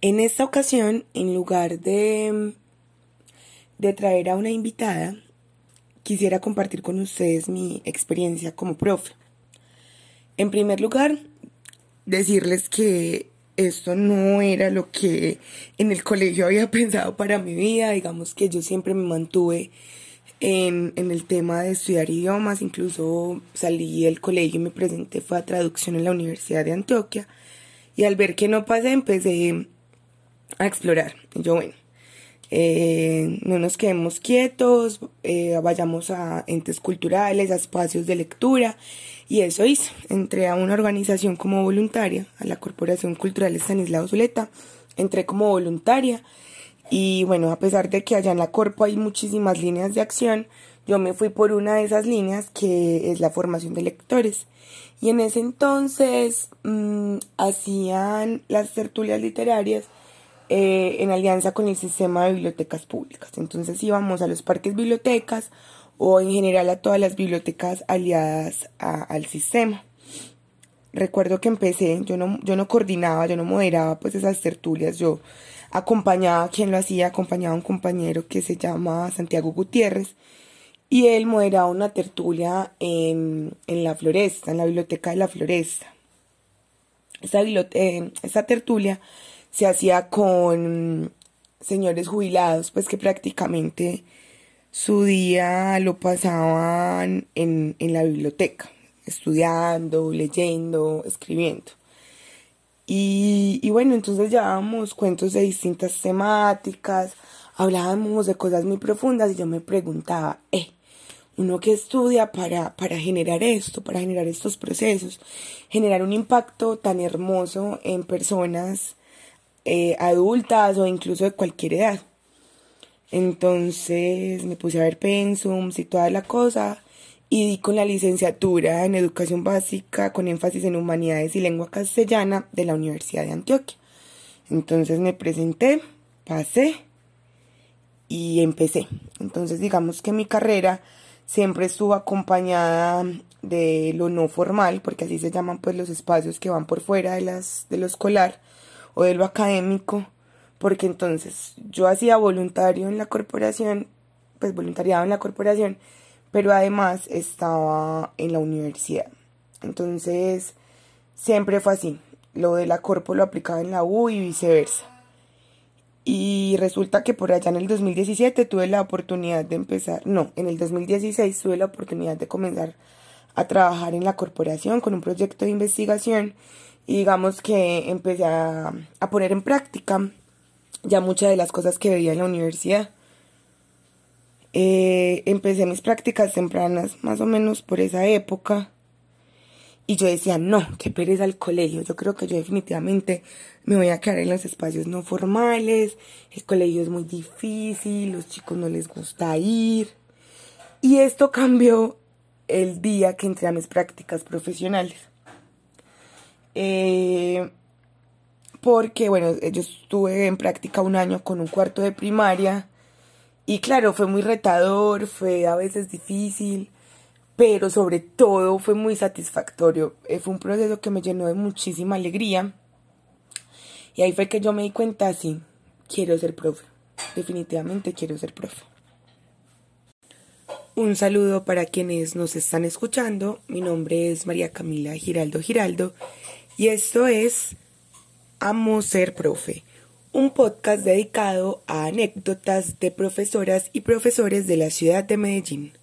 En esta ocasión, en lugar de, de traer a una invitada, quisiera compartir con ustedes mi experiencia como profe. En primer lugar, decirles que esto no era lo que en el colegio había pensado para mi vida. Digamos que yo siempre me mantuve en, en, el tema de estudiar idiomas. Incluso salí del colegio y me presenté, fue a traducción en la Universidad de Antioquia. Y al ver que no pasé, empecé a explorar. yo, bueno, eh, no nos quedemos quietos, eh, vayamos a entes culturales, a espacios de lectura. Y eso hice. Entré a una organización como voluntaria, a la Corporación Cultural Estanislao Zuleta. Entré como voluntaria. Y bueno, a pesar de que allá en la Corpo hay muchísimas líneas de acción, yo me fui por una de esas líneas que es la formación de lectores. Y en ese entonces mm, hacían las tertulias literarias eh, en alianza con el sistema de bibliotecas públicas. Entonces íbamos a los parques bibliotecas o en general a todas las bibliotecas aliadas al sistema. Recuerdo que empecé, yo no, yo no coordinaba, yo no moderaba pues esas tertulias, yo acompañaba a quien lo hacía, acompañaba a un compañero que se llama Santiago Gutiérrez y él moderaba una tertulia en, en la floresta, en la biblioteca de la floresta. Esa, eh, esa tertulia se hacía con señores jubilados, pues que prácticamente su día lo pasaban en, en la biblioteca, estudiando, leyendo, escribiendo. Y, y, bueno, entonces llevábamos cuentos de distintas temáticas, hablábamos de cosas muy profundas y yo me preguntaba, eh, uno que estudia para, para generar esto, para generar estos procesos, generar un impacto tan hermoso en personas eh, adultas o incluso de cualquier edad. Entonces me puse a ver pensums y toda la cosa y di con la licenciatura en educación básica con énfasis en humanidades y lengua castellana de la Universidad de Antioquia. Entonces me presenté, pasé y empecé. Entonces digamos que mi carrera siempre estuvo acompañada de lo no formal, porque así se llaman pues los espacios que van por fuera de las de lo escolar o de lo académico, porque entonces yo hacía voluntario en la corporación, pues voluntariado en la corporación, pero además estaba en la universidad. Entonces, siempre fue así. Lo de la corpo lo aplicaba en la U y viceversa. Y resulta que por allá en el 2017 tuve la oportunidad de empezar, no, en el 2016 tuve la oportunidad de comenzar a trabajar en la corporación con un proyecto de investigación y digamos que empecé a, poner en práctica ya muchas de las cosas que veía en la universidad. Eh, empecé mis prácticas tempranas más o menos por esa época y yo decía, no, qué pereza el colegio, yo creo que yo definitivamente me voy a quedar en los espacios no formales, el colegio es muy difícil, los chicos no les gusta ir. Y esto cambió el día que entré a mis prácticas profesionales. Eh, porque, bueno, yo estuve en práctica un año con un cuarto de primaria y claro, fue muy retador, fue a veces difícil, pero sobre todo fue muy satisfactorio. Eh, fue un proceso que me llenó de muchísima alegría y ahí fue que yo me di cuenta, sí, quiero ser profe, definitivamente quiero ser profe. Un saludo para quienes nos están escuchando. Mi nombre es María Camila Giraldo Giraldo y esto es Amo Ser Profe, un podcast dedicado a anécdotas de profesoras y profesores de la ciudad de Medellín.